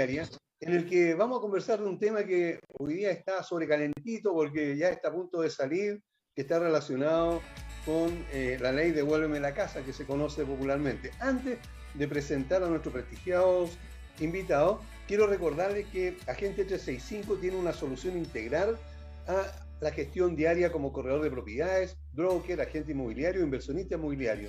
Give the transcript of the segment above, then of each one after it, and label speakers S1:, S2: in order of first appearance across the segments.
S1: En el que vamos a conversar de un tema que hoy día está sobrecalentito porque ya está a punto de salir, que está relacionado con eh, la ley Devuélveme la casa, que se conoce popularmente. Antes de presentar a nuestros prestigiados invitados, quiero recordarles que Agente 365 tiene una solución integral a la gestión diaria como corredor de propiedades, broker, agente inmobiliario, inversionista inmobiliario.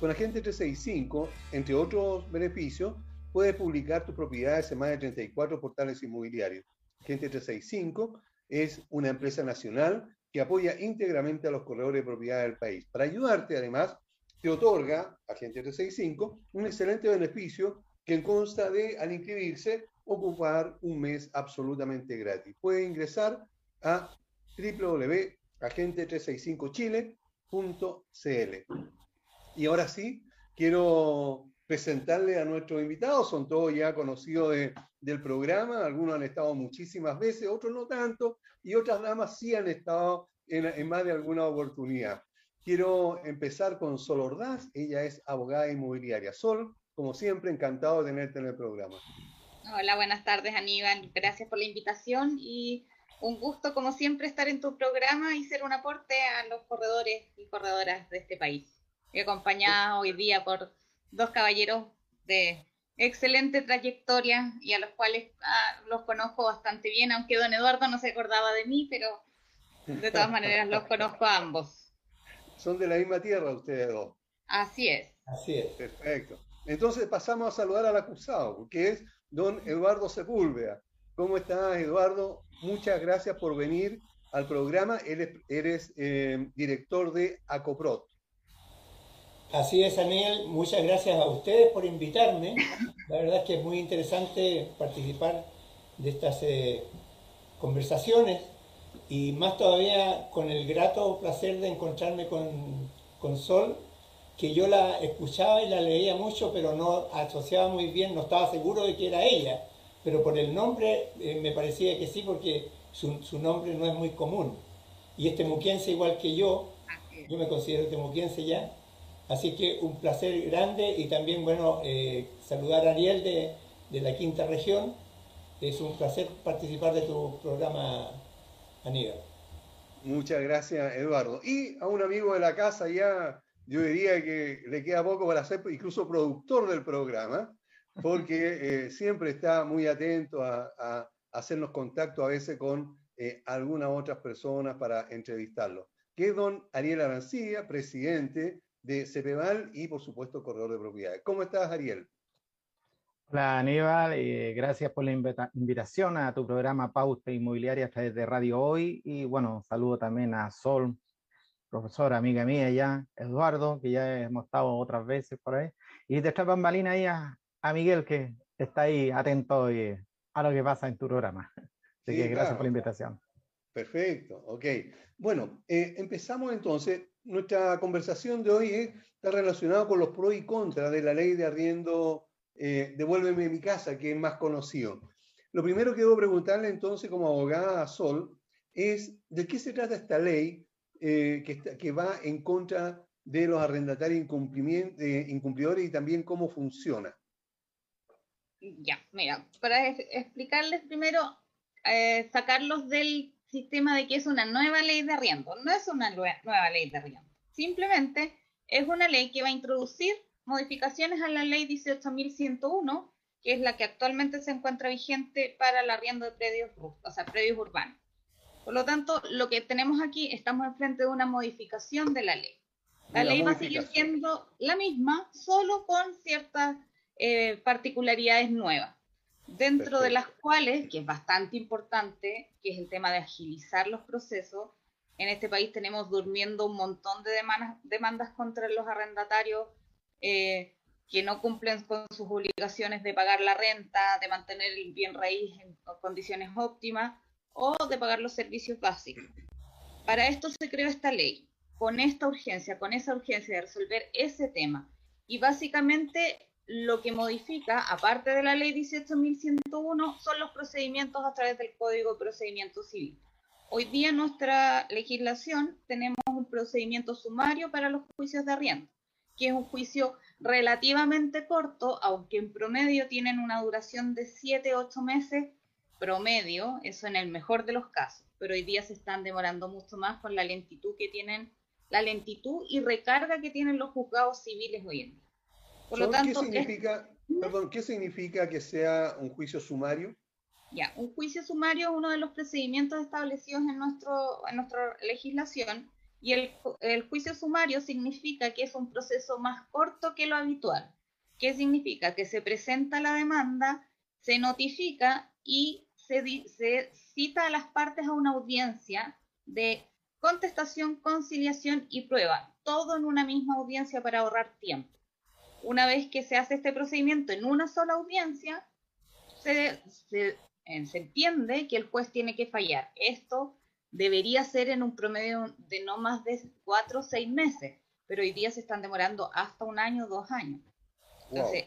S1: Con Agente 365, entre otros beneficios, puedes publicar tus propiedades en más de 34 portales inmobiliarios. Gente 365 es una empresa nacional que apoya íntegramente a los corredores de propiedades del país. Para ayudarte, además, te otorga, Agente 365, un excelente beneficio que consta de, al inscribirse, ocupar un mes absolutamente gratis. Puede ingresar a www.agente365chile.cl. Y ahora sí, quiero presentarle a nuestros invitados, son todos ya conocidos del programa, algunos han estado muchísimas veces, otros no tanto, y otras damas sí han estado en, más de alguna oportunidad. Quiero empezar con Sol Ordaz, ella es abogada inmobiliaria. Sol, como siempre, encantado de tenerte en el programa.
S2: Hola, buenas tardes Aníbal, gracias por la invitación y un gusto como siempre estar en tu programa y ser un aporte a los corredores y corredoras de este país. He acompañada hoy día por dos caballeros de excelente trayectoria y a los cuales ah, los conozco bastante bien, aunque don Eduardo no se acordaba de mí, pero de todas maneras los conozco a ambos.
S1: Son de la misma tierra ustedes dos.
S2: Así es.
S1: Así es. Perfecto. Entonces pasamos a saludar al acusado, que es don Eduardo Sepúlveda. ¿Cómo estás, Eduardo? Muchas gracias por venir al programa. Eres, eres eh, director de ACOPROT.
S3: Así es, Daniel. Muchas gracias a ustedes por invitarme. La verdad es que es muy interesante participar de estas eh, conversaciones y más todavía con el grato placer de encontrarme con, Sol, que yo la escuchaba y la leía mucho, pero no asociaba muy bien, no estaba seguro de que era ella, pero por el nombre eh, me parecía que sí, porque su, su, nombre no es muy común. Y este muquiense igual que yo, yo me considero temuquiense ya, Así que un placer grande y también, bueno, eh, saludar a Ariel de, la quinta región. Es un placer participar de tu programa, Aníbal.
S1: Muchas gracias, Eduardo. Y a un amigo de la casa ya, yo diría que le queda poco para ser incluso productor del programa, porque eh, siempre está muy atento a, hacernos contacto a veces con eh, algunas otras personas para entrevistarlo, que es don Ariel Arancilla, presidente de CEPEVAL y, por supuesto, corredor de propiedades. ¿Cómo estás, Ariel?
S4: Hola, Aníbal. y gracias por la invitación a tu programa Pauta Inmobiliaria a través de Radio Hoy. Y bueno, saludo también a Sol, profesora, amiga mía ya, Eduardo, que ya hemos estado otras veces por ahí. Y de esta bambalina ahí a, Miguel, que está ahí atento a lo que pasa en tu programa. Así que gracias por la invitación.
S1: Perfecto, ok. Bueno, eh, empezamos entonces nuestra conversación de hoy está relacionada con los pros y contras de la ley de arriendo eh, Devuélveme mi casa, que es más conocido. Lo primero que debo preguntarle entonces como abogada a Sol es de qué se trata esta ley eh, que, va en contra de los arrendatarios eh, incumplidores y también cómo funciona.
S2: Ya, mira, para explicarles primero, sacarlos del sistema de que es una nueva ley de arriendo. No es una nueva ley de arriendo. Simplemente es una ley que va a introducir modificaciones a la ley 18.101, que es la que actualmente se encuentra vigente para el arriendo de predios, o sea, predios urbanos. Por lo tanto, lo que tenemos aquí, estamos enfrente de una modificación de la ley. La ley va a seguir siendo la misma, solo con ciertas eh, particularidades nuevas dentro de las cuales, que es bastante importante, que es el tema de agilizar los procesos, en este país tenemos durmiendo un montón de demandas, demandas contra los arrendatarios eh, que no cumplen con sus obligaciones de pagar la renta, de mantener el bien raíz en condiciones óptimas o de pagar los servicios básicos. Para esto se creó esta ley, con esta urgencia, con esa urgencia de resolver ese tema. Y básicamente lo que modifica, aparte de la ley 18.101, son los procedimientos a través del Código de Procedimiento Civil. Hoy día en nuestra legislación tenemos un procedimiento sumario para los juicios de arriendo, que es un juicio relativamente corto, aunque en promedio tienen una duración de 7-8 meses promedio, eso en el mejor de los casos, pero hoy día se están demorando mucho más con la lentitud que tienen, la lentitud y recarga que tienen los juzgados civiles hoy en día.
S1: Por lo tanto, ¿qué significa, perdón, ¿qué significa que sea un juicio sumario?
S2: Ya, un juicio sumario es uno de los procedimientos establecidos en, nuestro, en nuestra legislación y el, el, juicio sumario significa que es un proceso más corto que lo habitual. ¿Qué significa? Que se presenta la demanda, se notifica y se, se cita a las partes a una audiencia de contestación, conciliación y prueba, todo en una misma audiencia para ahorrar tiempo una vez que se hace este procedimiento en una sola audiencia, se, se, entiende que el juez tiene que fallar. Esto debería ser en un promedio de no más de cuatro o seis meses, pero hoy día se están demorando hasta un año o dos años. Entonces,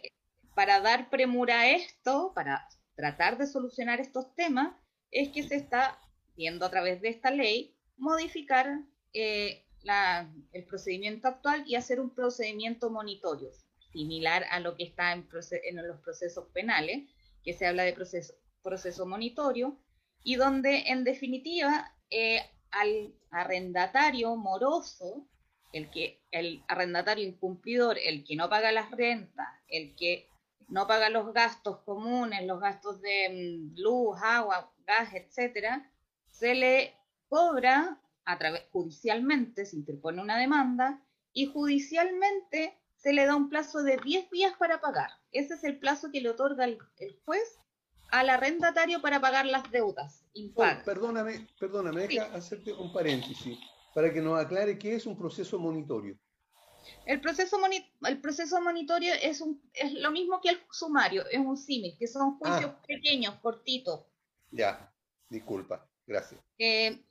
S2: para dar premura a esto, para tratar de solucionar estos temas, es que se está viendo a través de esta ley modificar eh, la, el procedimiento actual y hacer un procedimiento monitorio similar a lo que está en, los procesos penales, que se habla de proceso, proceso monitorio, y donde en definitiva eh, al arrendatario moroso, el, que, el arrendatario incumplidor, el que no paga las rentas, el que no paga los gastos comunes, los gastos de mm, luz, agua, gas, etcétera, se le cobra a través judicialmente, se interpone una demanda y judicialmente se le da un plazo de 10 días para pagar. Ese es el plazo que le otorga el, juez al arrendatario para pagar las deudas
S1: perdóname, perdóname, deja hacerte un paréntesis para que nos aclare qué es un proceso monitorio.
S2: El proceso, el proceso monitorio es, un, es lo mismo que el sumario, es un símil, que son juicios ah. pequeños, cortitos.
S1: Ya, disculpa, gracias.
S2: Eh,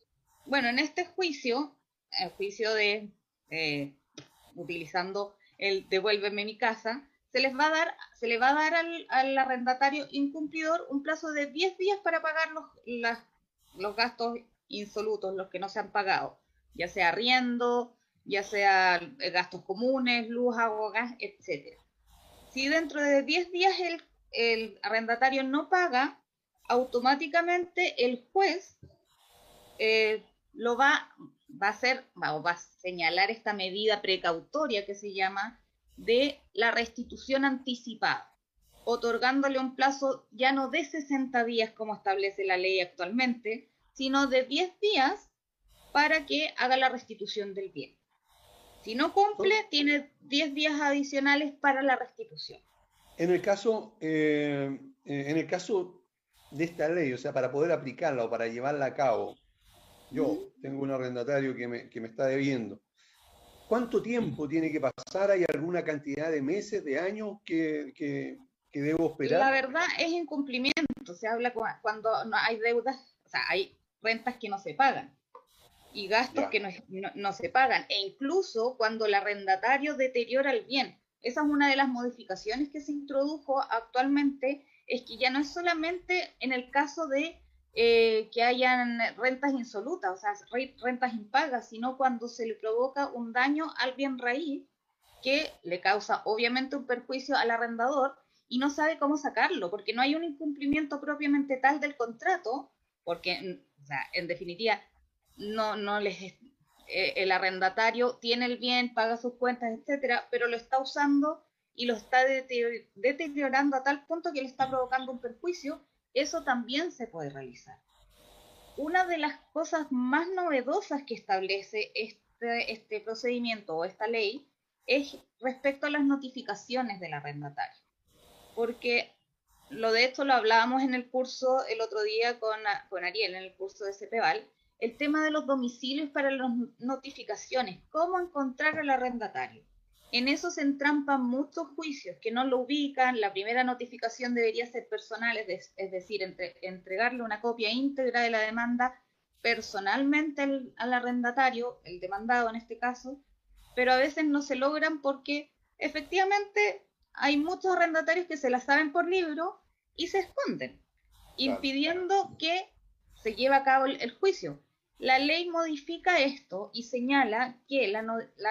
S2: bueno, en este juicio, el juicio de, eh, utilizando el devuélveme mi casa, se les va a dar, se le va a dar al, arrendatario incumplidor un plazo de 10 días para pagar los, los gastos insolutos, los que no se han pagado, ya sea arriendo, ya sea eh, gastos comunes, luz, agua, gas, etc. Si dentro de 10 días el, arrendatario no paga, automáticamente el juez eh, lo va va a ser, va, va a señalar esta medida precautoria que se llama de la restitución anticipada, otorgándole un plazo ya no de 60 días como establece la ley actualmente, sino de 10 días para que haga la restitución del bien. Si no cumple, tiene 10 días adicionales para la restitución.
S1: En el caso, eh, en el caso de esta ley, o sea, para poder aplicarla o para llevarla a cabo, yo tengo un arrendatario que me, que me está debiendo. ¿Cuánto tiempo tiene que pasar? ¿Hay alguna cantidad de meses, de años que, que, debo esperar?
S2: La verdad es incumplimiento. Se habla cuando no hay deudas, o sea, hay rentas que no se pagan y gastos que no, no, se pagan. E incluso cuando el arrendatario deteriora el bien. Esa es una de las modificaciones que se introdujo actualmente, es que ya no es solamente en el caso de eh, que hayan rentas insolutas, o sea, rentas impagas, sino cuando se le provoca un daño al bien raíz que le causa obviamente un perjuicio al arrendador y no sabe cómo sacarlo, porque no hay un incumplimiento propiamente tal del contrato, porque sea, en definitiva, no, no les eh, el arrendatario tiene el bien, paga sus cuentas, etcétera, pero lo está usando y lo está deteriorando a tal punto que le está provocando un perjuicio, eso también se puede realizar. Una de las cosas más novedosas que establece este, este procedimiento o esta ley es respecto a las notificaciones del arrendatario. Porque lo de esto lo hablábamos en el curso el otro día con, con Ariel, en el curso de CEPEVAL, el tema de los domicilios para las notificaciones, cómo encontrar al arrendatario. En eso se entrampan muchos juicios que no lo ubican. La primera notificación debería ser personal, es, decir, entregarle una copia íntegra de la demanda personalmente al, arrendatario, el demandado en este caso, pero a veces no se logran porque efectivamente hay muchos arrendatarios que se la saben por libro y se esconden, impidiendo que se lleve a cabo el juicio. La ley modifica esto y señala que la,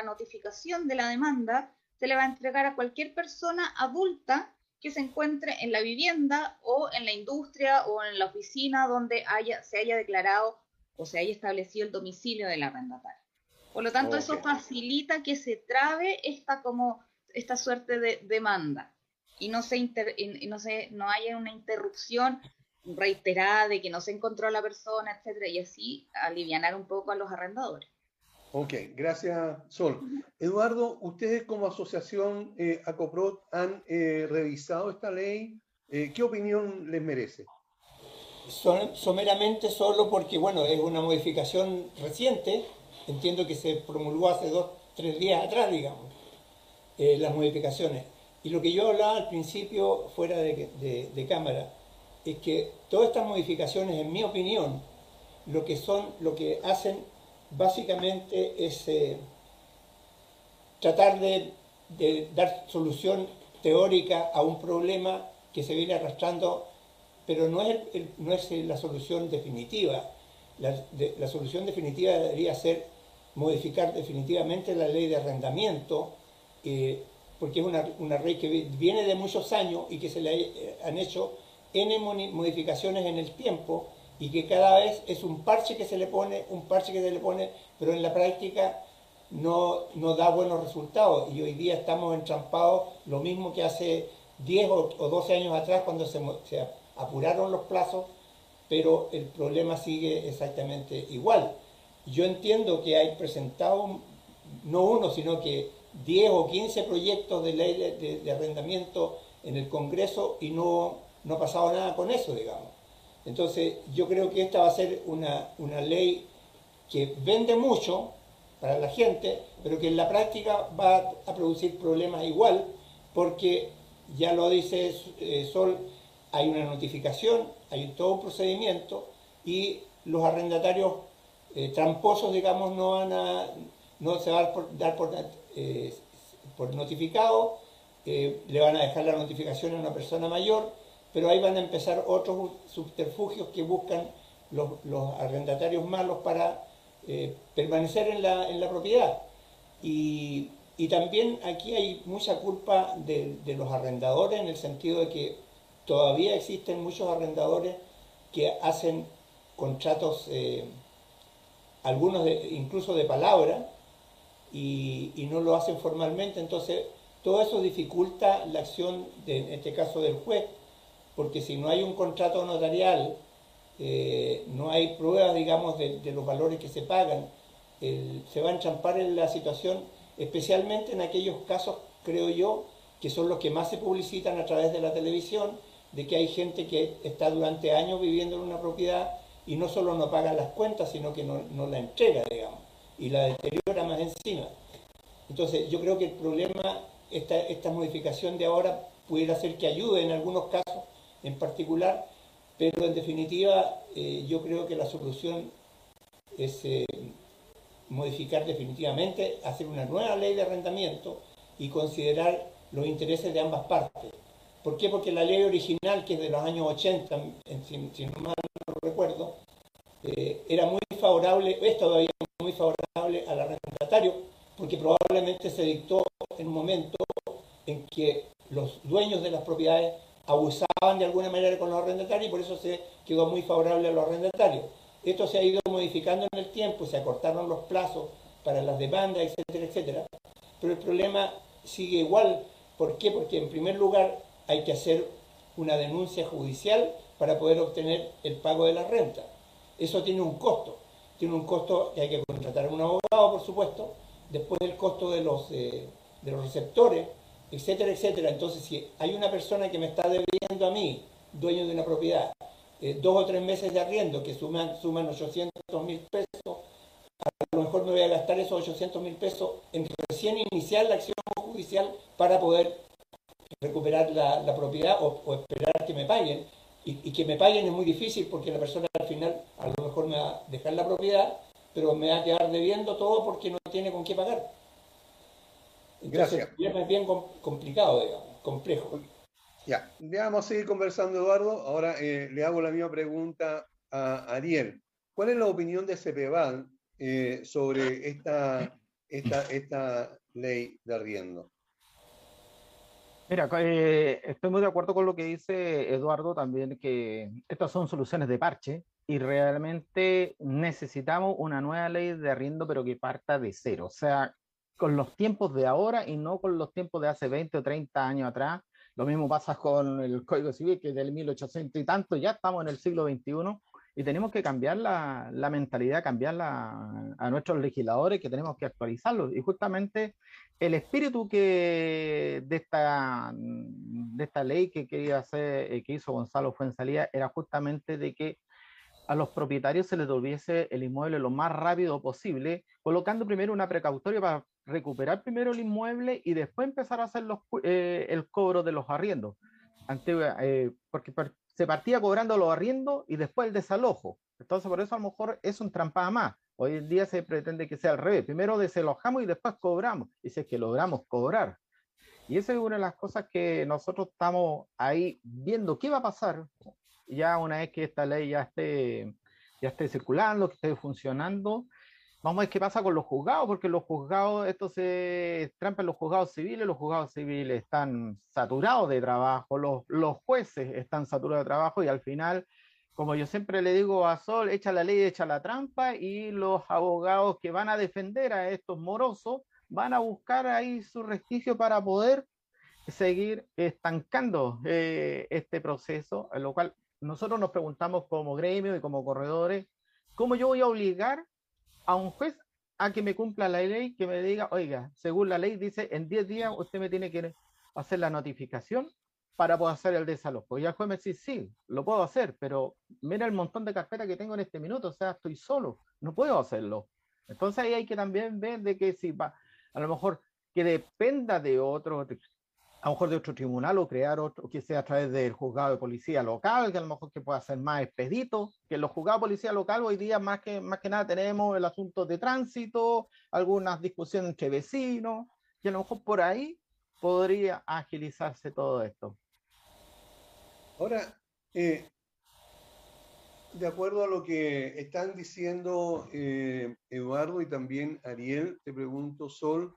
S2: notificación de la demanda se le va a entregar a cualquier persona adulta que se encuentre en la vivienda o en la industria o en la oficina donde haya, se haya declarado o se haya establecido el domicilio del arrendatario. Por lo tanto, eso facilita que se trabe esta como esta suerte de demanda y no se, y no, se no haya una interrupción reiterada de que no se encontró a la persona, etcétera, y así aliviar un poco a los arrendadores.
S1: Ok, gracias Sol. Eduardo, ustedes como asociación eh, ACOPROT han eh, revisado esta ley. Eh, ¿Qué opinión les merece?
S3: someramente solo porque, bueno, es una modificación reciente. Entiendo que se promulgó hace dos, tres días atrás, digamos, eh, las modificaciones. Y lo que yo hablaba al principio, fuera de, de cámara, es que todas estas modificaciones, en mi opinión, lo que son, lo que hacen básicamente es eh, tratar de, dar solución teórica a un problema que se viene arrastrando, pero no es, la solución definitiva. La, solución definitiva debería ser modificar definitivamente la ley de arrendamiento, eh, porque es una, una, ley que viene de muchos años y que se le eh, han hecho N modificaciones en el tiempo y que cada vez es un parche que se le pone, un parche que se le pone, pero en la práctica no, no da buenos resultados. Y hoy día estamos entrampados lo mismo que hace 10 o, 12 años atrás cuando se, apuraron los plazos, pero el problema sigue exactamente igual. Yo entiendo que hay presentado, no uno, sino que 10 o 15 proyectos de ley de arrendamiento en el Congreso y no no ha pasado nada con eso, digamos. Entonces, yo creo que esta va a ser una, ley que vende mucho para la gente, pero que en la práctica va a producir problemas igual, porque ya lo dice eh, Sol, hay una notificación, hay todo un procedimiento y los arrendatarios eh, tramposos, digamos, no van a, no se van a dar por, eh, por notificado, le van a dejar la notificación a una persona mayor pero ahí van a empezar otros subterfugios que buscan los, arrendatarios malos para eh, permanecer en la, en la propiedad. Y, también aquí hay mucha culpa de, los arrendadores en el sentido de que todavía existen muchos arrendadores que hacen contratos, eh, algunos incluso de palabra, y, y, no lo hacen formalmente. Entonces, todo eso dificulta la acción, de, en este caso del juez, porque si no hay un contrato notarial, eh, no hay pruebas, digamos, de, los valores que se pagan, se va a enchampar en la situación, especialmente en aquellos casos, creo yo, que son los que más se publicitan a través de la televisión, de que hay gente que está durante años viviendo en una propiedad y no solo no paga las cuentas, sino que no, la entrega, digamos, y la deteriora más encima. Entonces, yo creo que el problema, esta, esta modificación de ahora pudiera ser que ayude en algunos casos, en particular, pero en definitiva eh, yo creo que la solución es eh, modificar definitivamente, hacer una nueva ley de arrendamiento y considerar los intereses de ambas partes. ¿Por qué? Porque la ley original, que es de los años 80, si, no mal recuerdo, eh, era muy favorable, es todavía muy favorable al arrendatario, porque probablemente se dictó en un momento en que los dueños de las propiedades abusaban de alguna manera con los arrendatarios y por eso se quedó muy favorable a los arrendatarios. Esto se ha ido modificando en el tiempo, se acortaron los plazos para las demandas, etcétera, etcétera. Pero el problema sigue igual. ¿Por qué? Porque en primer lugar hay que hacer una denuncia judicial para poder obtener el pago de la renta. Eso tiene un costo. Tiene un costo que hay que contratar a un abogado, por supuesto. Después el costo de los, eh, de los receptores, etcétera, etcétera. Entonces, si hay una persona que me está debiendo a mí, dueño de una propiedad, eh, dos o tres meses de arriendo que suman, suman 800 mil pesos, a lo mejor me voy a gastar esos 800 mil pesos en recién iniciar la acción judicial para poder recuperar la, propiedad o, esperar que me paguen. Y, que me paguen es muy difícil porque la persona al final a lo mejor me va a dejar la propiedad, pero me va a quedar debiendo todo porque no tiene con qué pagar. Entonces, Gracias. es bien complicado, digamos, complejo.
S1: Ya, vamos a seguir conversando, Eduardo. Ahora eh, le hago la misma pregunta a Ariel. ¿Cuál es la opinión de CEPEVAL eh, sobre esta, esta, esta ley de arriendo?
S5: Mira, eh, estoy muy de acuerdo con lo que dice Eduardo también, que estas son soluciones de parche y realmente necesitamos una nueva ley de arriendo, pero que parta de cero, o sea, con los tiempos de ahora y no con los tiempos de hace 20 o 30 años atrás. Lo mismo pasa con el Código Civil, que es del 1800 y tanto, ya estamos en el siglo XXI y tenemos que cambiar la, la mentalidad, cambiarla a nuestros legisladores, que tenemos que actualizarlos. Y justamente el espíritu que de esta, de esta ley que quería hacer, eh, que hizo Gonzalo Fuensalía, era justamente de que a los propietarios se les devolviese el inmueble lo más rápido posible, colocando primero una precautoria para recuperar primero el inmueble y después empezar a hacer los, eh, el cobro de los arriendos. Eh, porque se partía cobrando los arriendos y después el desalojo. Entonces, por eso a lo mejor es un trampada más. Hoy en día se pretende que sea al revés. Primero desalojamos y después cobramos. Y si es que logramos cobrar. Y esa es una de las cosas que nosotros estamos ahí viendo qué va a pasar ya una vez que esta ley ya esté, ya esté circulando, que esté funcionando. Vamos a ver qué pasa con los juzgados, porque los juzgados, esto se trampa en los juzgados civiles, los juzgados civiles están saturados de trabajo, los, los jueces están saturados de trabajo y al final, como yo siempre le digo a Sol, echa la ley, echa la trampa y los abogados que van a defender a estos morosos van a buscar ahí su resquicio para poder seguir estancando eh, este proceso, lo cual nosotros nos preguntamos como gremio y como corredores, ¿cómo yo voy a obligar a un juez a que me cumpla la ley, que me diga, oiga, según la ley dice, en 10 días usted me tiene que hacer la notificación para poder hacer el desalojo. Y el juez me dice, sí, lo puedo hacer, pero mira el montón de carpetas que tengo en este minuto, o sea, estoy solo, no puedo hacerlo. Entonces ahí hay que también ver de que si va, a lo mejor que dependa de otro, a lo mejor de otro tribunal o crear otro que sea a través del juzgado de policía local, que a lo mejor que pueda ser más expedito, que los juzgados de policía local hoy día más que, más que nada tenemos el asunto de tránsito, algunas discusiones entre vecinos, y a lo mejor por ahí podría agilizarse todo esto.
S1: Ahora, eh, de acuerdo a lo que están diciendo eh, Eduardo y también Ariel, te pregunto, Sol,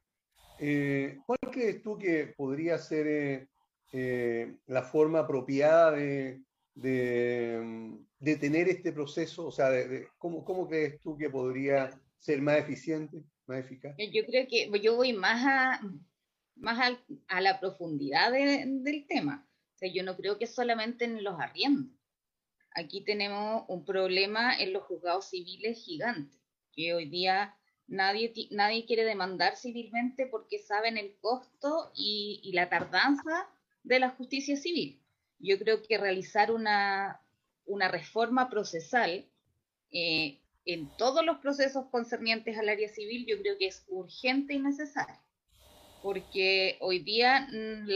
S1: eh, ¿Cuál crees tú que podría ser eh, eh, la forma apropiada de, de, tener este proceso? O sea, ¿cómo, ¿cómo, crees tú que podría ser más eficiente, más eficaz?
S2: Yo creo que yo voy más a, más a, la profundidad del tema. O sea, yo no creo que solamente en los arriendos. Aquí tenemos un problema en los juzgados civiles gigantes, que hoy día Nadie, nadie quiere demandar civilmente porque saben el costo y, la tardanza de la justicia civil. Yo creo que realizar una, una reforma procesal eh, en todos los procesos concernientes al área civil, yo creo que es urgente y necesario. Porque hoy día, mm,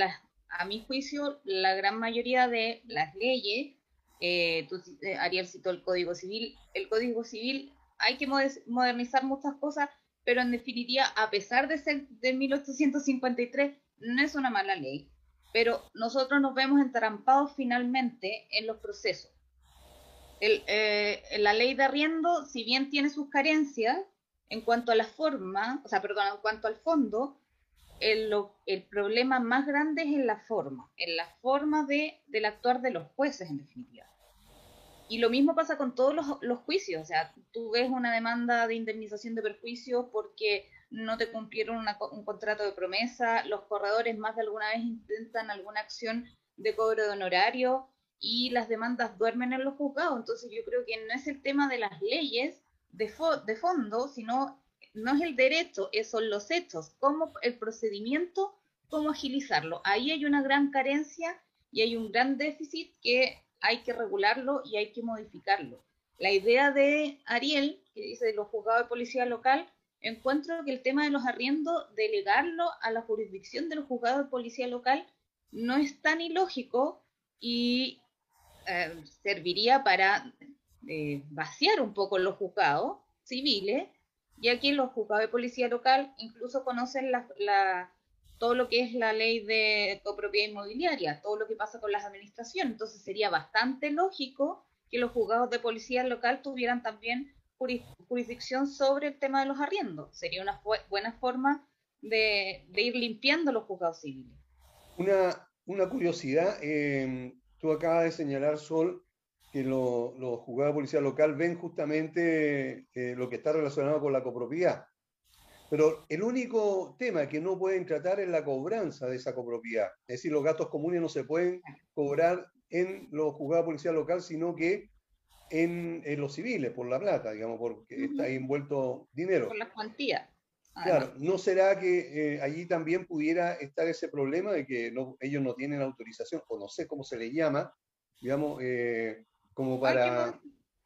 S2: a mi juicio, la gran mayoría de las leyes, eh, tú, eh, Ariel citó el Código Civil, el Código Civil hay que modernizar muchas cosas, pero en definitiva, a pesar de ser de 1853, no es una mala ley, pero nosotros nos vemos entrampados finalmente en los procesos. Eh, la ley de arriendo, si bien tiene sus carencias en cuanto a la forma, o sea, perdón, en cuanto al fondo, el, el problema más grande es en la forma, en la forma de, del actuar de los jueces, en definitiva. Y lo mismo pasa con todos los, juicios. O sea, tú ves una demanda de indemnización de perjuicios porque no te cumplieron un contrato de promesa, los corredores más de alguna vez intentan alguna acción de cobro de honorario y las demandas duermen en los juzgados. Entonces yo creo que no es el tema de las leyes de, de fondo, sino no es el derecho, son los hechos, cómo el procedimiento, cómo agilizarlo. Ahí hay una gran carencia y hay un gran déficit que hay que regularlo y hay que modificarlo. La idea de Ariel, que dice los juzgados de policía local, encuentro que el tema de los arriendos, delegarlo a la jurisdicción de los juzgados de policía local, no es tan ilógico y eh, serviría para eh, vaciar un poco los juzgados civiles, ya que los juzgados de policía local incluso conocen la, todo lo que es la ley de copropiedad inmobiliaria, todo lo que pasa con las administraciones. Entonces sería bastante lógico que los juzgados de policía local tuvieran también jurisdicción sobre el tema de los arriendos. Sería una buena forma de, ir limpiando los juzgados civiles.
S1: Una, curiosidad, em, tú acabas de señalar, Sol, que los juzgados de policía local ven justamente eh, lo que está relacionado con la copropiedad. Pero el único tema que no pueden tratar es la cobranza de esa copropiedad. Es decir, los gastos comunes no se pueden cobrar en los juzgados de policía local, sino que en, los civiles, por la plata, digamos, porque está ahí envuelto dinero.
S2: Por las cuantías.
S1: Claro, ¿no será que eh, allí también pudiera estar ese problema de que ellos no tienen autorización, o no sé cómo se le llama, digamos, eh, como para...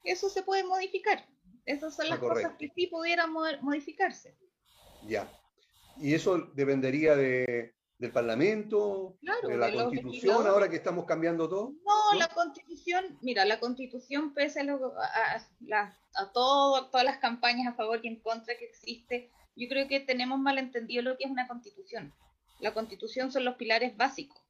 S2: Eso se puede modificar. Esas son ah, las cosas que sí pudieran modificarse.
S1: Ya. Y eso dependería de, del Parlamento, de la Constitución, ahora que estamos cambiando todo.
S2: No, la Constitución, mira, la Constitución, pese a, a, todo, todas las campañas a favor y en contra que existe, yo creo que tenemos malentendido lo que es una Constitución. La Constitución son los pilares básicos.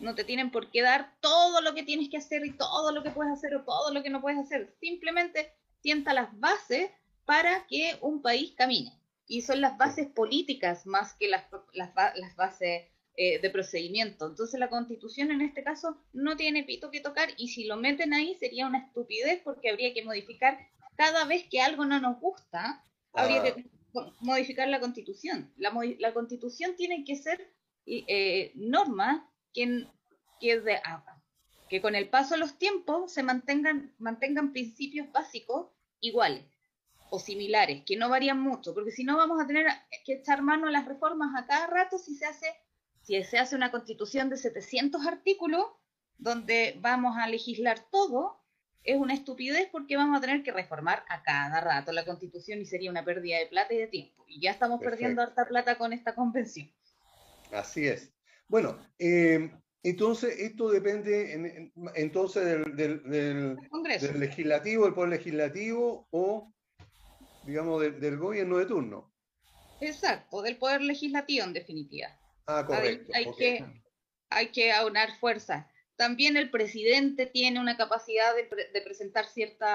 S2: No te tienen por qué dar todo lo que tienes que hacer y todo lo que puedes hacer o todo lo que no puedes hacer. Simplemente sienta las bases para que un país camine y son las bases políticas más que las, las, bases eh, de procedimiento. Entonces la constitución en este caso no tiene pito que tocar y si lo meten ahí sería una estupidez porque habría que modificar cada vez que algo no nos gusta, habría que ah. modificar la constitución. La, la constitución tiene que ser eh, norma que, que, de, ah, que con el paso de los tiempos se mantengan, mantengan principios básicos iguales o similares, que no varían mucho, porque si no vamos a tener que echar mano a las reformas a cada rato si se hace, si se hace una constitución de 700 artículos, donde vamos a legislar todo, es una estupidez porque vamos a tener que reformar a cada rato la constitución y sería una pérdida de plata y de tiempo. Y ya estamos perdiendo harta plata con esta convención.
S1: Así es. Bueno, eh, entonces esto depende entonces del, del, del legislativo, del poder legislativo o digamos, del gobierno de turno.
S2: Exacto, del poder legislativo en definitiva.
S1: Ah, correcto.
S2: Hay, que, hay que aunar fuerzas. También el presidente tiene una capacidad de, presentar ciertos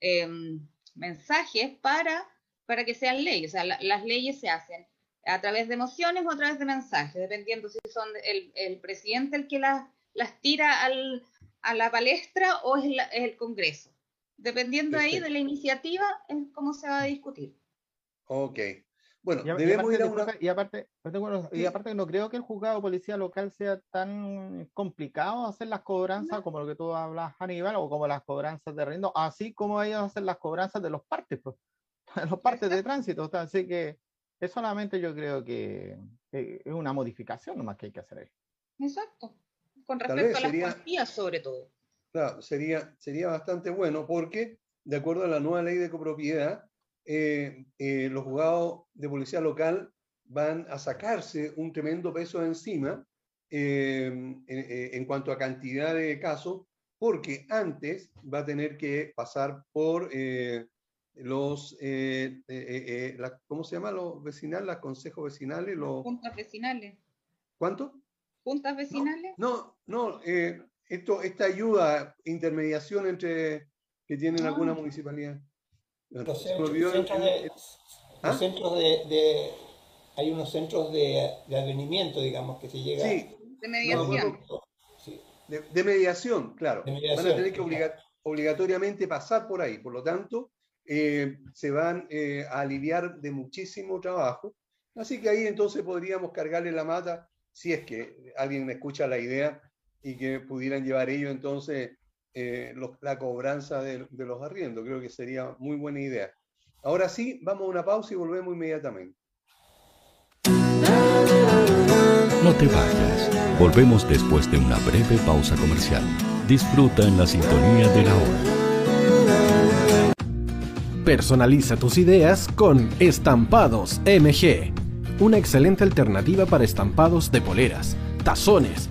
S2: em, mensajes para, para que sean leyes. O sea, las leyes se hacen a través de mociones o a través de mensajes, dependiendo si son el, presidente el que las, las tira al, a la palestra o es, es el Congreso. Dependiendo ahí de la iniciativa, es cómo se va a discutir.
S1: Ok. Bueno, debemos ir a una...
S4: Y aparte, y aparte no creo que el juzgado de policía local sea tan complicado hacer las cobranzas como lo que tú hablas, Aníbal, o como las cobranzas de riendo, así como ellos hacen las cobranzas de los partes, pues, los partes de tránsito. Así que es solamente yo creo que, es una modificación nomás que hay que hacer ahí.
S2: Exacto. Con respecto a las cuantías, sobre todo.
S1: Claro, sería, sería bastante bueno porque, de acuerdo a la nueva ley de copropiedad, eh, eh, los juzgados de policía local van a sacarse un tremendo peso encima eh, en, cuanto a cantidad de casos, porque antes va a tener que pasar por los, ¿cómo se llama? Los vecinales, los consejos vecinales. Los...
S2: Juntas vecinales.
S1: ¿Cuánto?
S2: Juntas vecinales.
S1: No, no, esto, esta ayuda, intermediación entre que tienen algunas municipalidades.
S3: Los centros, de, ¿Ah? centros de, hay unos centros de, de advenimiento, digamos, que se llega
S1: sí.
S2: de mediación.
S1: de, mediación, claro. Van a tener que obligar, obligatoriamente pasar por ahí. Por lo tanto, eh, se van eh, a aliviar de muchísimo trabajo. Así que ahí entonces podríamos cargarle la mata, si es que alguien me escucha la idea y que pudieran llevar ellos entonces eh, la cobranza de, de los arriendos. Creo que sería muy buena idea. Ahora sí, vamos a una pausa y volvemos inmediatamente.
S6: No te vayas. Volvemos después de una breve pausa comercial. Disfruta en la sintonía de la hora.
S7: Personaliza tus ideas con Estampados MG. Una excelente alternativa para estampados de poleras, tazones,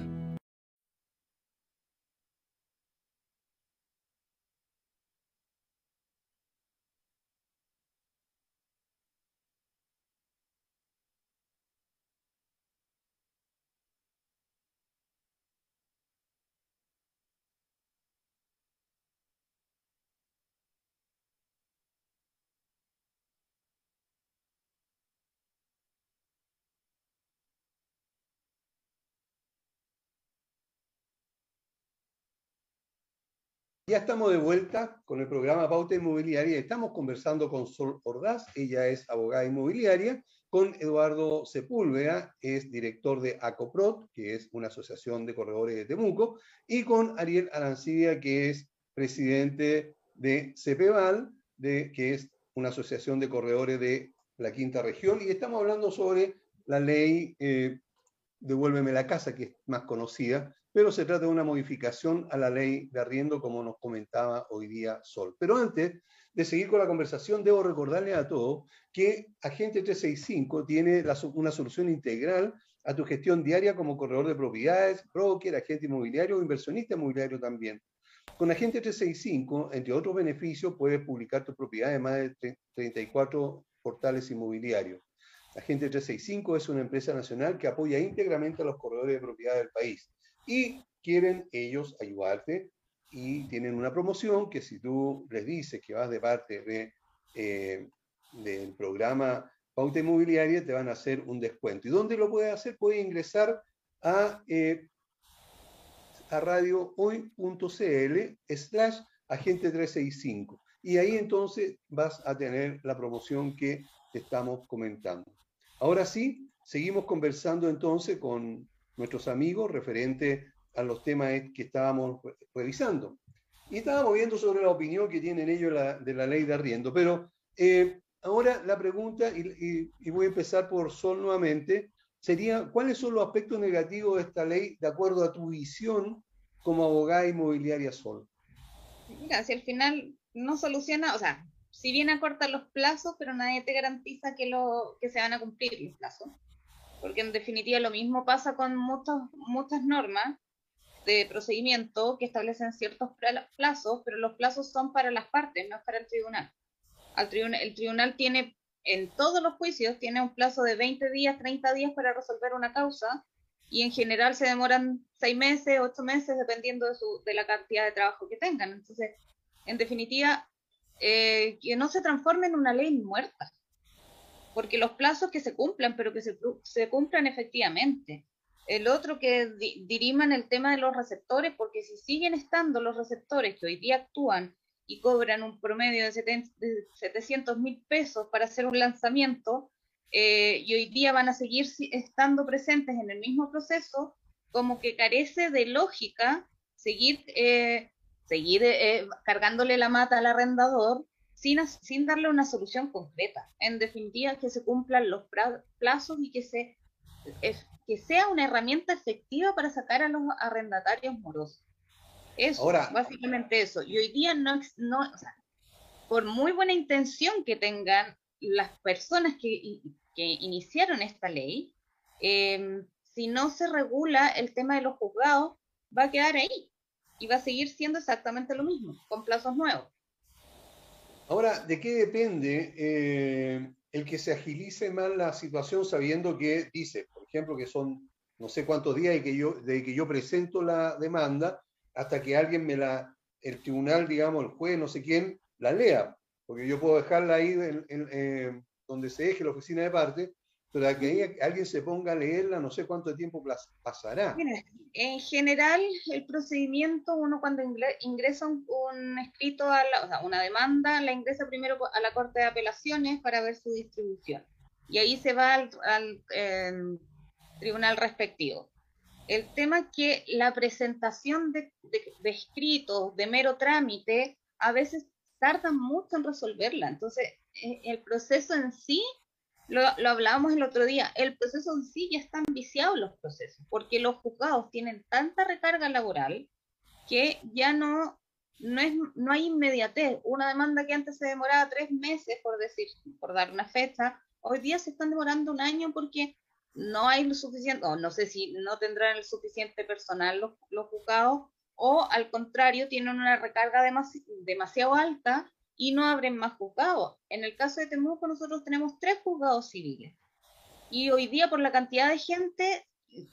S1: Ya estamos de vuelta con el programa Pauta Inmobiliaria. Estamos conversando con Sol Ordaz, ella es abogada inmobiliaria, con Eduardo Sepúlveda, es director de ACOPROT, que es una asociación de corredores de Temuco, y con Ariel Arancibia, que es presidente de CEPEVAL, de, que es una asociación de corredores de la quinta región, y estamos hablando sobre la ley eh, Devuélveme la casa, que es más conocida, pero se trata de una modificación a la ley de arriendo, como nos comentaba hoy día Sol. Pero antes de seguir con la conversación, debo recordarle a todos que Agente 365 tiene una solución integral a tu gestión diaria como corredor de propiedades, broker, agente inmobiliario o inversionista inmobiliario también. Con Agente 365, entre otros beneficios, puedes publicar tus propiedades en más de 34 portales inmobiliarios. Agente 365 es una empresa nacional que apoya íntegramente a los corredores de propiedades del país y quieren ellos ayudarte y tienen una promoción que si tú les dices que vas de parte de, eh, del programa Pauta Inmobiliaria, te van a hacer un descuento. ¿Y dónde lo puedes hacer? Puedes ingresar a, eh, a radiohoy.cl slash agente 365. Y ahí entonces vas a tener la promoción que te estamos comentando. Ahora sí, seguimos conversando entonces con nuestros amigos referente a los temas que estábamos revisando. Y estábamos viendo sobre la opinión que tienen ellos de la ley de arriendo. Pero eh, ahora la pregunta, y, voy a empezar por Sol nuevamente, sería, ¿cuáles son los aspectos negativos de esta ley de acuerdo a tu visión como abogada inmobiliaria Sol?
S2: Mira, si al final no soluciona, o sea, si bien acorta los plazos, pero nadie te garantiza que, lo, que se van a cumplir los plazos porque en definitiva lo mismo pasa con muchas muchas normas de procedimiento que establecen ciertos plazos, pero los plazos son para las partes, no es para el tribunal. Al el tribunal tiene, en todos los juicios, tiene un plazo de 20 días, 30 días para resolver una causa, y en general se demoran 6 meses, 8 meses, dependiendo de, su, de la cantidad de trabajo que tengan. Entonces, en definitiva, eh, que no se transforme en una ley muerta porque los plazos que se cumplan, pero que se, se cumplan efectivamente. El otro que diriman el tema de los receptores, porque si siguen estando los receptores que hoy día actúan y cobran un promedio de, 700 mil pesos para hacer un lanzamiento, eh, y hoy día van a seguir estando presentes en el mismo proceso, como que carece de lógica seguir, eh, seguir eh, cargándole la mata al arrendador sin, darle una solución concreta. En definitiva, que se cumplan los plazos y que, se, que sea una herramienta efectiva para sacar a los arrendatarios morosos. Eso, básicamente eso. Y hoy día no, no o sea, por muy buena intención que tengan las personas que, que iniciaron esta ley, em, si no se regula el tema de los juzgados, va a quedar ahí y va a seguir siendo exactamente lo mismo, con plazos nuevos.
S1: Ahora, ¿de qué depende eh, el que se agilice más la situación sabiendo que dice, por ejemplo, que son no sé cuántos días y que yo, de que yo presento la demanda hasta que alguien me la, el tribunal, digamos, el juez, no sé quién, la lea? Porque yo puedo dejarla ahí eh, donde se deje la oficina de parte, pero que alguien se ponga a leerla, no sé cuánto tiempo pasará.
S2: en general, el procedimiento, uno cuando ingresa un, escrito, a la, o sea, una demanda, la ingresa primero a la Corte de Apelaciones para ver su distribución. Y ahí se va al, em, tribunal respectivo. El tema es que la presentación de, de escritos de mero trámite a veces tarda mucho en resolverla. Entonces, e, el proceso en sí lo, hablábamos el otro día, el proceso en sí ya están viciados los procesos, porque los juzgados tienen tanta recarga laboral que ya no, no, es, no hay inmediatez. Una demanda que antes se demoraba tres meses, por decir, por dar una fecha, hoy día se están demorando un año porque no hay lo suficiente, o no sé si no tendrán el suficiente personal los, los juzgados, o al contrario, tienen una recarga demasiado alta y no abren más juzgados. En el caso de Temuco nosotros tenemos tres juzgados civiles. Y hoy día por la cantidad de gente,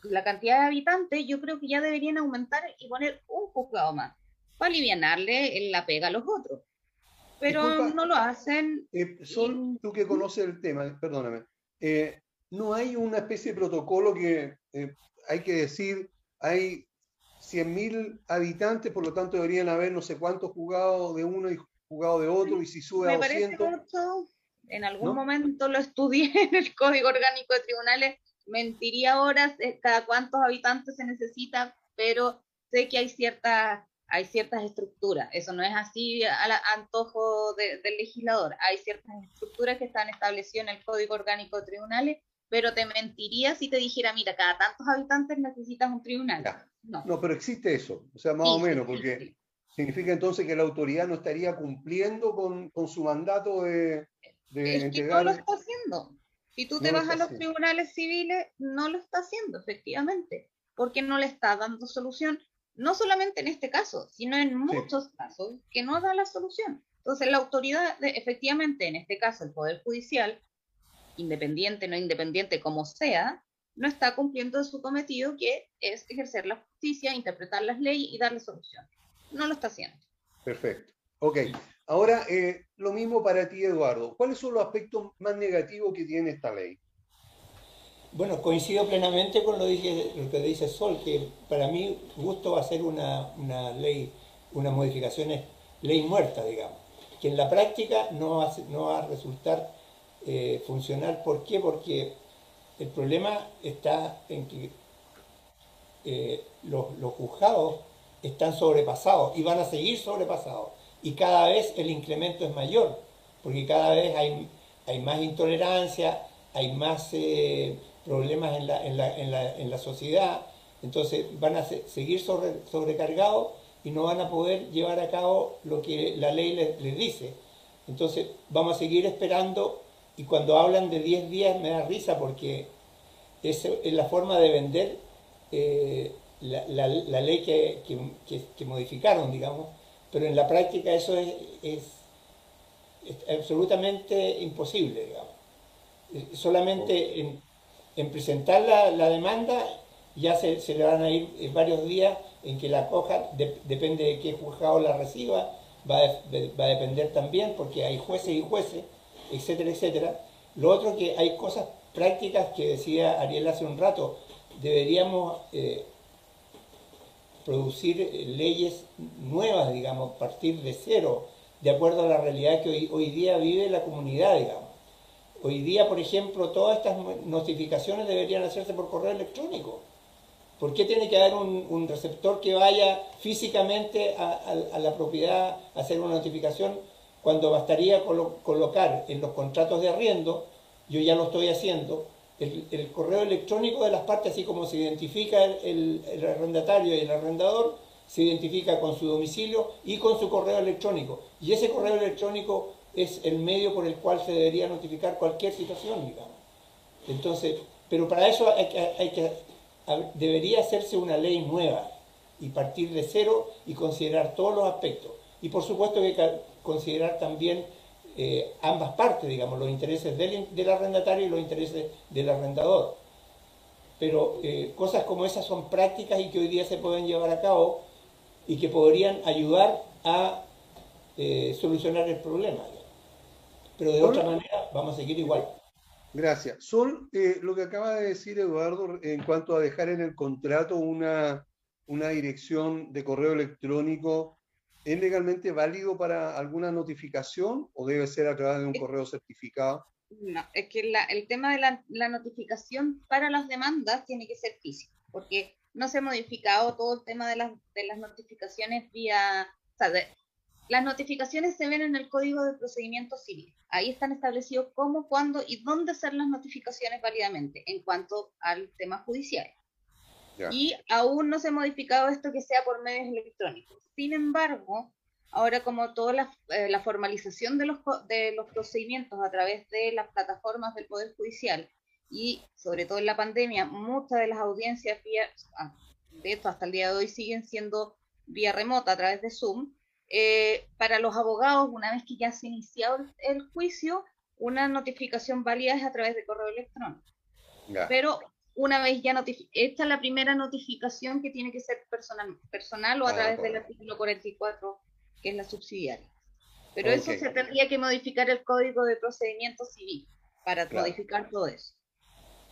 S2: la cantidad de habitantes, yo creo que ya deberían aumentar y poner un juzgado más para aliviarle la pega a los otros. Pero no lo hacen.
S1: Eh, Sol, tú que conoces el tema, perdóname, eh, no hay una especie de protocolo que eh, hay que decir, hay 100.000 habitantes, por lo tanto deberían haber no sé cuántos juzgados de uno y jugado de otro y si sube a 200...
S2: en algún momento lo estudié en el Código Orgánico de Tribunales, mentiría horas eh, cada cuántos habitantes se necesita, pero sé que hay ciertas hay ciertas estructuras, eso no es así al antojo del legislador, hay ciertas estructuras que están establecidas en el Código Orgánico de Tribunales, pero te mentiría si te dijera, mira, cada tantos habitantes necesitas un tribunal.
S1: No. no, pero existe eso, o sea, más o menos, porque significa entonces que la autoridad no estaría cumpliendo con, su mandato de, de
S2: es que no lo está haciendo. Si tú te vas a los tribunales civiles, no lo está haciendo, efectivamente, porque no le está dando solución, no solamente en este caso, sino en muchos casos que no da la solución. Entonces, la autoridad, efectivamente, en este caso, el Poder Judicial, independiente, no independiente, como sea, no está cumpliendo su cometido, que es ejercer la justicia, interpretar las leyes y darle solución no lo está haciendo.
S1: Perfecto. Ok. Ahora, eh, lo mismo para ti, Eduardo. ¿Cuáles son los aspectos más negativos que tiene esta ley?
S3: Bueno, coincido plenamente con lo, dije, lo que dice Sol, que para mí gusto va a ser una, ley, una modificación es ley muerta, digamos, que en la práctica no va, no va a resultar eh, funcional. ¿Por qué? Porque el problema está en que eh, los, los juzgados están sobrepasados y van a seguir sobrepasados. Y cada vez el incremento es mayor, porque cada vez hay, hay más intolerancia, hay más eh, problemas en la, en, la, en, la, en la, sociedad, entonces van a seguir sobre, sobrecargados y no van a poder llevar a cabo lo que la ley les, dice. Entonces vamos a seguir esperando y cuando hablan de 10 días me da risa porque es, es la forma de vender eh, la, la, ley que, que, modificaron, digamos, pero en la práctica eso es, es, absolutamente imposible, digamos. Eh, solamente en, en presentar la, la, demanda ya se, se, le van a ir varios días en que la coja, depende de qué juzgado la reciba, va a, va a depender también porque hay jueces y jueces, etcétera, etcétera. Lo otro que hay cosas prácticas que decía Ariel hace un rato, deberíamos eh, producir eh, leyes nuevas, digamos, partir de cero, de acuerdo a la realidad que hoy, día vive la comunidad, digamos. Hoy día, por ejemplo, todas estas notificaciones deberían hacerse por correo electrónico. ¿Por qué tiene que haber un, receptor que vaya físicamente a, la propiedad a hacer una notificación cuando bastaría colocar en los contratos de arriendo, yo ya lo estoy haciendo, el, correo electrónico de las partes, así como se identifica el, arrendatario y el arrendador, se identifica con su domicilio y con su correo electrónico. Y ese correo electrónico es el medio por el cual se debería notificar cualquier situación, digamos. Entonces, pero para eso hay que, hay que, debería hacerse una ley nueva y partir de cero y considerar todos los aspectos. Y por supuesto que considerar también eh, ambas partes, digamos, los intereses del, del, arrendatario y los intereses del arrendador. Pero eh, cosas como esas son prácticas y que hoy día se pueden llevar a cabo y que podrían ayudar a eh, solucionar el problema. Pero de otra manera vamos a seguir igual.
S1: Gracias. Sol, eh, lo que acaba de decir Eduardo en cuanto a dejar en el contrato una, una dirección de correo electrónico, ¿es legalmente válido para alguna notificación o debe ser a través de un correo certificado?
S2: No, es que la, el tema de la, la, notificación para las demandas tiene que ser físico, porque no se ha modificado todo el tema de las, de las notificaciones vía... O sea, las notificaciones se ven en el Código de Procedimiento Civil. Ahí están establecidos cómo, cuándo y dónde hacer las notificaciones válidamente en cuanto al tema judicial. Y aún no se ha modificado esto que sea por medios electrónicos. Sin embargo, ahora como toda la, eh, la formalización de los, de los procedimientos a través de las plataformas del Poder Judicial y sobre todo en la pandemia, muchas de las audiencias vía, ah, de esto hasta el día de hoy siguen siendo vía remota a través de Zoom, eh, para los abogados, una vez que ya se ha iniciado el, juicio, una notificación válida es a través de correo electrónico. Pero una vez ya esta es la primera notificación que tiene que ser personal, personal o a través del artículo 44, que es la subsidiaria. Pero eso se tendría que modificar el código de procedimiento civil para modificar todo eso.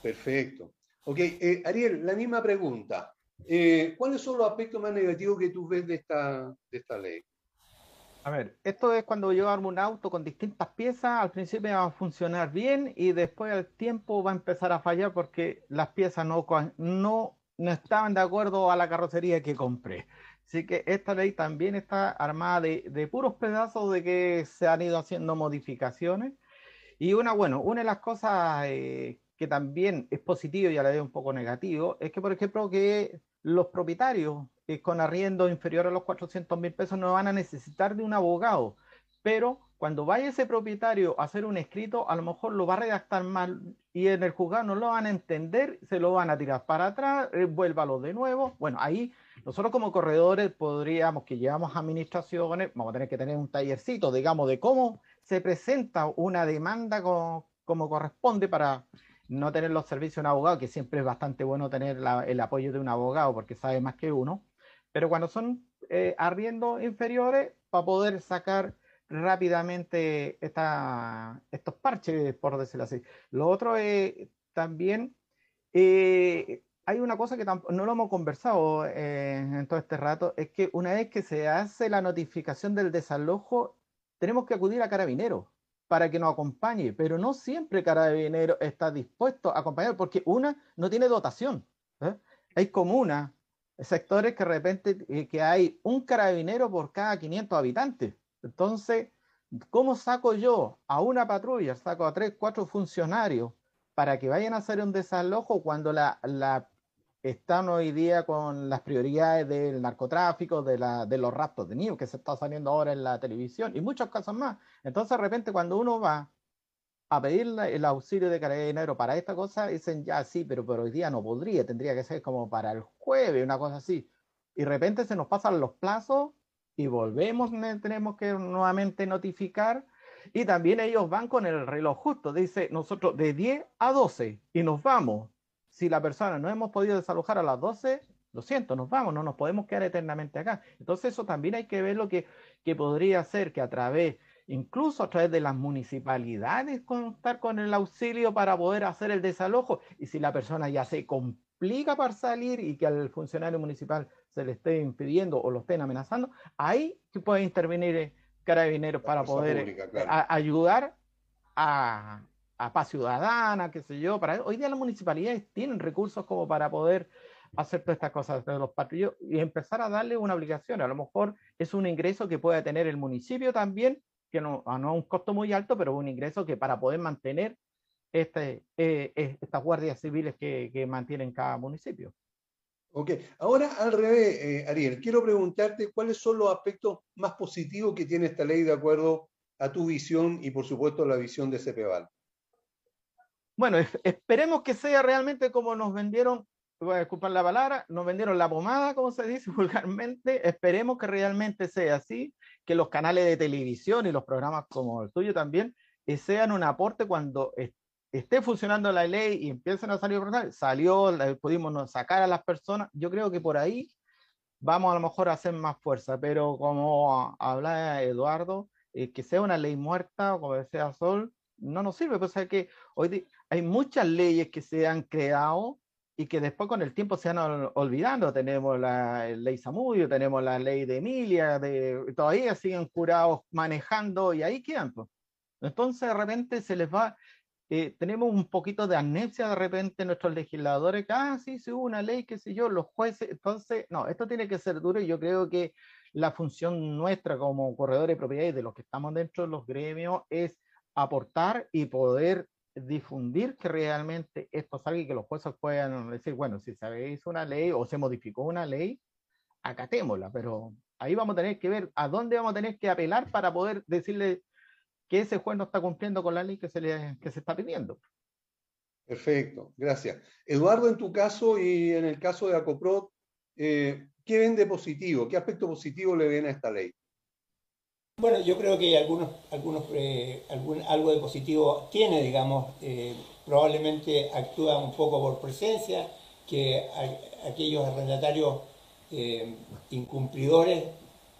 S1: Perfecto. Ok, eh, Ariel, la misma pregunta. Eh, ¿Cuáles son los aspectos más negativos que tú ves de esta, de esta ley?
S5: A ver, esto es cuando yo armo un auto con distintas piezas, al principio va a funcionar bien y después al tiempo va a empezar a fallar porque las piezas no, no, no estaban de acuerdo a la carrocería que compré. Así que esta ley también está armada de, de puros pedazos de que se han ido haciendo modificaciones. Y una, bueno, una de las cosas eh, que también es positivo y a la vez un poco negativo, es que, por ejemplo, que los propietarios eh, con arriendo inferior a los 400 mil pesos no van a necesitar de un abogado, pero cuando vaya ese propietario a hacer un escrito, a lo mejor lo va a redactar mal y en el juzgado no lo van a entender, se lo van a tirar para atrás, eh, vuélvalo de nuevo. Bueno, ahí nosotros como corredores podríamos, que llevamos administraciones, vamos a tener que tener un tallercito, digamos, de cómo se presenta una demanda como corresponde para no tener los servicios de un abogado, que siempre es bastante bueno tener el apoyo de un abogado porque sabe más que uno, pero cuando son eh, arriendos inferiores, para poder sacar rápidamente esta, estos parches, por decirlo así. Lo otro es también, eh, hay una cosa que no lo hemos conversado eh, en todo este rato, es que una vez que se hace la notificación del desalojo, tenemos que acudir a Carabineros para que nos acompañe, pero no siempre Carabinero está dispuesto a acompañar porque una no tiene dotación. ¿eh? Hay comunas, sectores que de repente eh, que hay un carabinero por cada 500 habitantes. Entonces, ¿cómo saco yo a una patrulla, saco a tres, cuatro funcionarios para que vayan a hacer un desalojo cuando la, la están hoy día con las prioridades del narcotráfico, de, la, de los raptos de niños que se está saliendo ahora en la televisión y muchos casos más. Entonces, de repente, cuando uno va a pedir el auxilio de carabinero para esta cosa, dicen ya sí, pero, pero hoy día no podría, tendría que ser como para el jueves, una cosa así. Y de repente se nos pasan los plazos y volvemos, tenemos que nuevamente notificar. Y también ellos van con el reloj justo, dice nosotros de 10 a 12 y nos vamos si la persona no hemos podido desalojar a las 12, lo siento, nos vamos, no nos podemos quedar eternamente acá. Entonces eso también hay que ver lo que, que podría ser que a través, incluso a través de las municipalidades, contar con el auxilio para poder hacer el desalojo. Y si la persona ya se complica para salir y que al funcionario municipal se le esté impidiendo o lo estén amenazando, ahí que puede intervenir carabineros para poder ayudar a, a paz ciudadana, qué sé yo, para hoy día las municipalidades tienen recursos como para poder hacer todas estas cosas de los patrullos y empezar a darle una obligación. A lo mejor es un ingreso que puede tener el municipio también, que no, a no un costo muy alto, pero un ingreso que para poder mantener este, eh, estas guardias civiles que, que mantienen cada municipio.
S1: Ok, ahora al revés, eh, Ariel, quiero preguntarte cuáles son los aspectos más positivos que tiene esta ley de acuerdo a tu visión y por supuesto la visión de CEPEVAL.
S5: Bueno, esperemos que sea realmente como nos vendieron, a disculpar la palabra, nos vendieron la pomada, como se dice vulgarmente, esperemos que realmente sea así, que los canales de televisión y los programas como el tuyo también eh, sean un aporte cuando esté funcionando la ley y empiecen a salir, salió, pudimos sacar a las personas, yo creo que por ahí vamos a lo mejor a hacer más fuerza, pero como habla Eduardo, eh, que sea una ley muerta o como decía Sol, no nos sirve, pues hay que hoy hay muchas leyes que se han creado y que después con el tiempo se han olvidando. Tenemos la ley Samudio, tenemos la ley de Emilia, de, todavía siguen curados manejando y ahí quedan. Pues. Entonces de repente se les va, eh, tenemos un poquito de amnesia de repente nuestros legisladores, que, ah, sí, sí, hubo una ley, qué sé yo, los jueces, entonces, no, esto tiene que ser duro y yo creo que la función nuestra como corredores de propiedades de los que estamos dentro de los gremios es aportar y poder difundir que realmente esto salga y que los jueces puedan decir, bueno, si se hizo una ley o se modificó una ley, acatémosla, pero ahí vamos a tener que ver a dónde vamos a tener que apelar para poder decirle que ese juez no está cumpliendo con la ley que se, le, que se está pidiendo.
S1: Perfecto, gracias. Eduardo, en tu caso y en el caso de Acoprot, eh, ¿qué ven de positivo? ¿Qué aspecto positivo le ven a esta ley?
S3: Bueno, yo creo que algunos, algunos, eh, algún, algo de positivo tiene, digamos, eh, probablemente actúa un poco por presencia, que aquellos arrendatarios incumplidores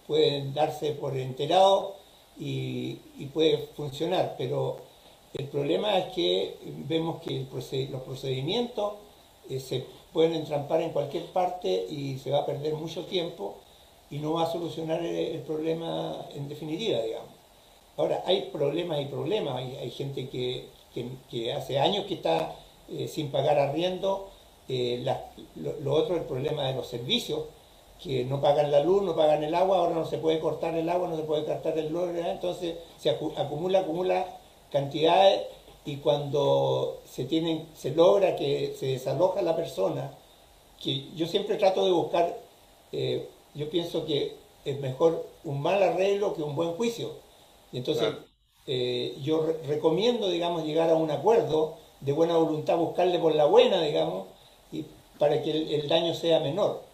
S3: pueden darse por enterados y, puede funcionar, pero el problema es que vemos que los procedimientos eh, se pueden entrampar en cualquier parte y se va a perder mucho tiempo y no va a solucionar el, problema en definitiva, digamos. Ahora, hay problemas y problemas, hay, gente que, hace años que está eh, sin pagar arriendo, eh, lo, lo, otro, el problema de los servicios, que no pagan la luz, no pagan el agua, ahora no se puede cortar el agua, no se puede cortar el luz, entonces se acumula, acumula cantidades y cuando se, tienen, se logra que se desaloja la persona, que yo siempre trato de buscar, eh, yo pienso que es mejor un mal arreglo que un buen juicio. Y entonces eh, yo recomiendo, digamos, llegar a un acuerdo de buena voluntad, buscarle por la buena, digamos, y para que el daño sea menor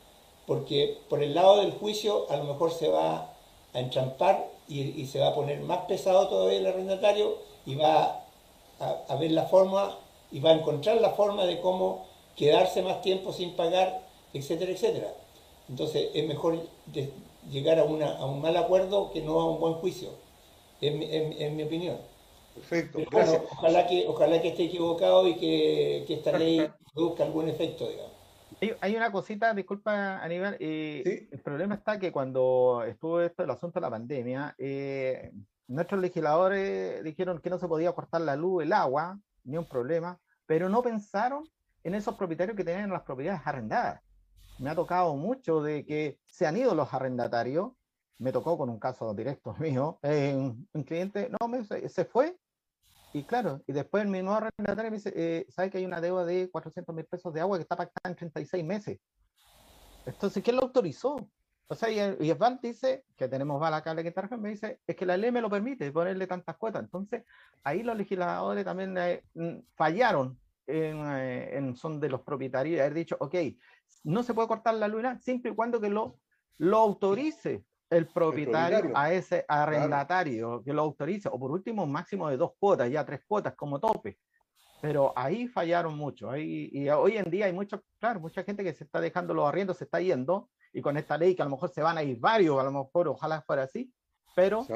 S3: porque por el lado del juicio a lo mejor se va a entrampar y, se va a poner más pesado todavía el arrendatario y va a, ver la forma y va a encontrar la forma de cómo quedarse más tiempo sin pagar, etcétera, etcétera. Entonces es mejor llegar a, un mal acuerdo que no a un buen juicio, en, mi opinión.
S1: Perfecto.
S3: ojalá, que, ojalá que esté equivocado y que, que esta ley produzca algún efecto, digamos.
S5: Hay, una cosita, disculpa Aníbal, eh, el problema está que cuando estuvo esto, el asunto de la pandemia, eh, nuestros legisladores dijeron que no se podía cortar la luz, el agua, ni un problema, pero no pensaron en esos propietarios que tenían las propiedades arrendadas. Me ha tocado mucho de que se han ido los arrendatarios, me tocó con un caso directo mío, un cliente, no, me, se fue y claro, y después el mismo arrendatario me dice, eh, ¿sabe que hay una deuda de 400 mil pesos de agua que está pactada en 36 meses? Entonces, ¿quién lo autorizó? O sea, y, y dice que tenemos bala que está me dice, es que la ley me lo permite ponerle tantas cuotas. Entonces, ahí los legisladores también eh, mm, fallaron en, eh, en, son de los propietarios, haber dicho, ok, no se puede cortar la luna siempre y cuando que lo, lo autorice el propietario, a ese arrendatario que lo autorice, o por último un máximo de dos cuotas, ya tres cuotas como tope. Pero ahí fallaron mucho. Ahí, y hoy en día hay mucho, claro, mucha gente que se está dejando los arriendos, se está yendo, y con esta ley que a lo mejor se van a ir varios, a lo mejor ojalá fuera así, pero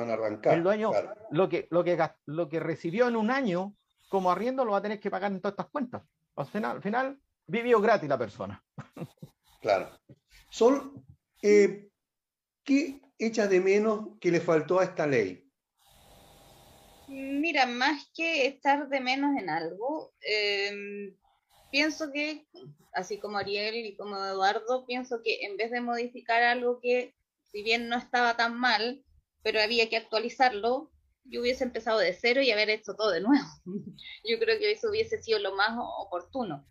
S5: el dueño lo, que, lo, que, lo que recibió en un año como arriendo lo va a tener que pagar en todas estas cuentas. Al final, al final vivió gratis la persona.
S1: Claro. Sol, eh, ¿qué echa de menos que le faltó a esta ley?
S2: Mira, más que estar de menos en algo, em, pienso que, así como Ariel y como Eduardo, pienso que en vez de modificar algo que, si bien no estaba tan mal, pero había que actualizarlo, yo hubiese empezado de cero y haber hecho todo de nuevo. yo creo que eso hubiese sido lo más oportuno.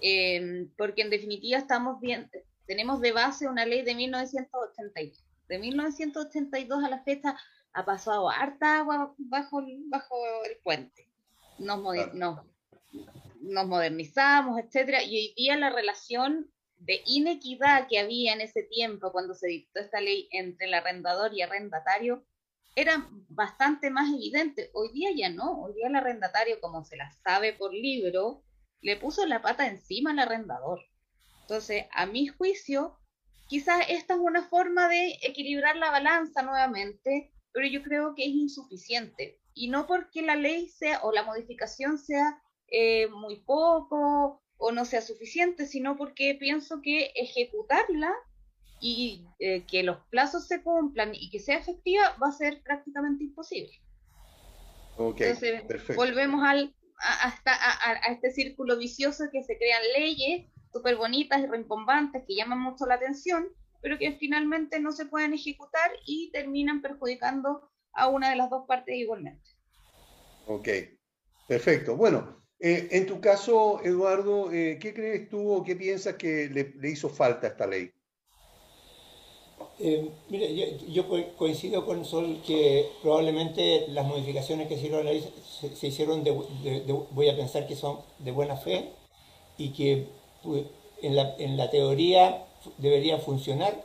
S2: Em, porque en definitiva estamos bien, tenemos de base una ley de 1982. De 1982 a la fecha ha pasado harta agua bajo, bajo el puente. Nos, nos, nos modernizamos, etcétera, y hoy día la relación de inequidad que había en ese tiempo cuando se dictó esta ley entre el arrendador y arrendatario era bastante más evidente. Hoy día ya no, hoy día el arrendatario, como se la sabe por libro, le puso la pata encima al arrendador. Entonces, a mi juicio, quizás esta es una forma de equilibrar la balanza nuevamente, pero yo creo que es insuficiente. Y no porque la ley sea o la modificación sea eh, muy poco o no sea suficiente, sino porque pienso que ejecutarla y eh, que los plazos se cumplan y que sea efectiva va a ser prácticamente imposible. Entonces, volvemos al, a, a, este círculo vicioso que se crean leyes súper bonitas y rimbombantes que llaman mucho la atención, pero que finalmente no se pueden ejecutar y terminan perjudicando a una de las dos partes igualmente.
S1: Ok, perfecto. Bueno, eh, en tu caso, Eduardo, eh, ¿qué crees tú o qué piensas que le, hizo falta esta ley?
S3: Eh, mire, yo, coincido con Sol que probablemente las modificaciones que hicieron se, hicieron de, voy a pensar que son de buena fe y que en la, en la teoría debería funcionar,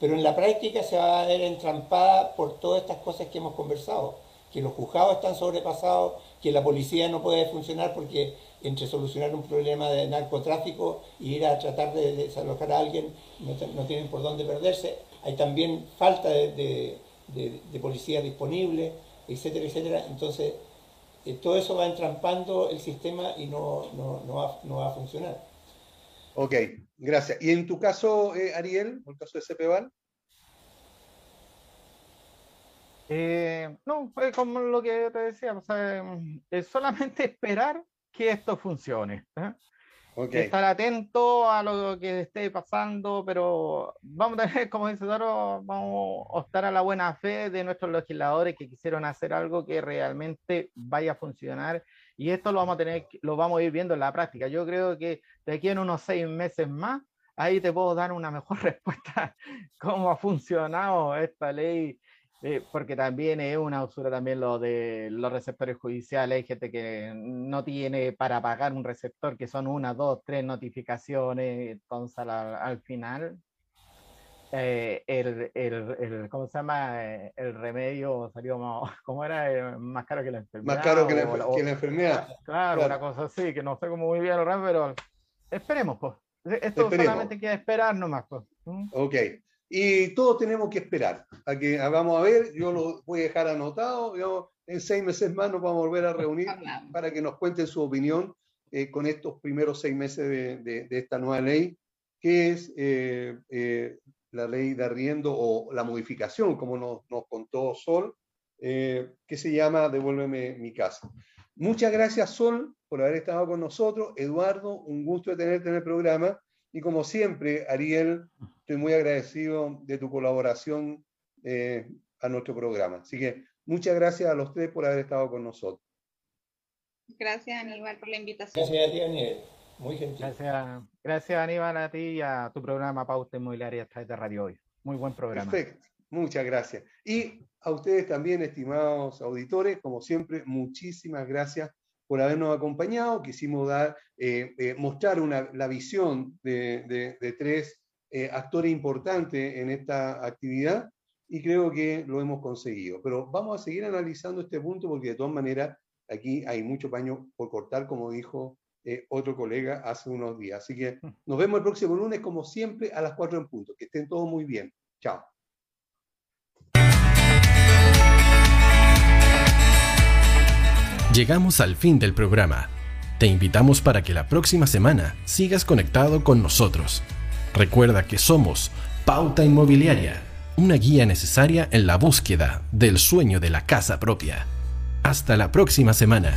S3: pero en la práctica se va a ver entrampada por todas estas cosas que hemos conversado, que los juzgados están sobrepasados, que la policía no puede funcionar porque entre solucionar un problema de narcotráfico y ir a tratar de desalojar a alguien no, tienen por dónde perderse. Hay también falta de, policía disponible, etcétera, etcétera. Entonces, eh, todo eso va entrampando el sistema y no, no, va, a funcionar.
S1: Ok, gracias. ¿Y en tu caso, eh, Ariel, en el caso de CEPEVAL?
S5: Eh, no, como lo que te decía, es solamente esperar que esto funcione. ¿Eh? Estar atento a lo que esté pasando, pero vamos a tener, como dice Doro, vamos a optar a la buena fe de nuestros legisladores que quisieron hacer algo que realmente vaya a funcionar. Y esto lo vamos a tener, lo vamos a ir viendo en la práctica. Yo creo que de aquí en unos seis meses más, ahí te puedo dar una mejor respuesta cómo ha funcionado esta ley porque también es una usura también lo de los receptores judiciales. Hay gente que no tiene para pagar un receptor, que son una, dos, tres notificaciones. Entonces, al, final, eh, el, el, el, ¿cómo se llama? El remedio salió más, ¿cómo era? Más caro que la enfermedad.
S1: Más caro que la, que la enfermedad.
S5: Claro, una cosa así, que no sé cómo muy bien lo pero esperemos, pues. Esto solamente queda esperar nomás, pues.
S1: Ok. Y todos tenemos que esperar a que vamos a ver, yo lo voy a dejar anotado, en seis meses más nos vamos a volver a reunir para que nos cuenten su opinión eh, con estos primeros seis meses de, esta nueva ley, que es eh, eh, la ley de arriendo o la modificación, como nos, nos contó Sol, que se llama Devuélveme mi casa. Muchas gracias, Sol, por haber estado con nosotros. Eduardo, un gusto de tenerte en el programa. Y como siempre, Ariel, estoy muy agradecido de tu colaboración eh, a nuestro programa. Así que muchas gracias a los tres por haber estado con nosotros.
S2: Gracias, Aníbal, por la invitación.
S3: Gracias a ti, Aníbal. Muy gentil.
S5: Gracias, gracias, Aníbal, a ti y a tu programa Pauta Inmobiliaria a través de Radio Hoy. Muy buen programa.
S1: Perfecto. Muchas gracias. Y a ustedes también, estimados auditores, como siempre, muchísimas gracias por habernos acompañado. Quisimos dar, eh, eh, mostrar una, la visión de, tres eh, actores importantes en esta actividad y creo que lo hemos conseguido. Pero vamos a seguir analizando este punto porque de todas maneras aquí hay mucho paño por cortar, como dijo otro colega hace unos días. Así que nos vemos el próximo lunes, como siempre, a las 4 en punto. Que estén todos muy bien. Chao.
S7: Llegamos al fin del programa. Te invitamos para que la próxima semana sigas conectado con nosotros. Recuerda que somos Pauta Inmobiliaria, una guía necesaria en la búsqueda del sueño de la casa propia. Hasta la próxima semana.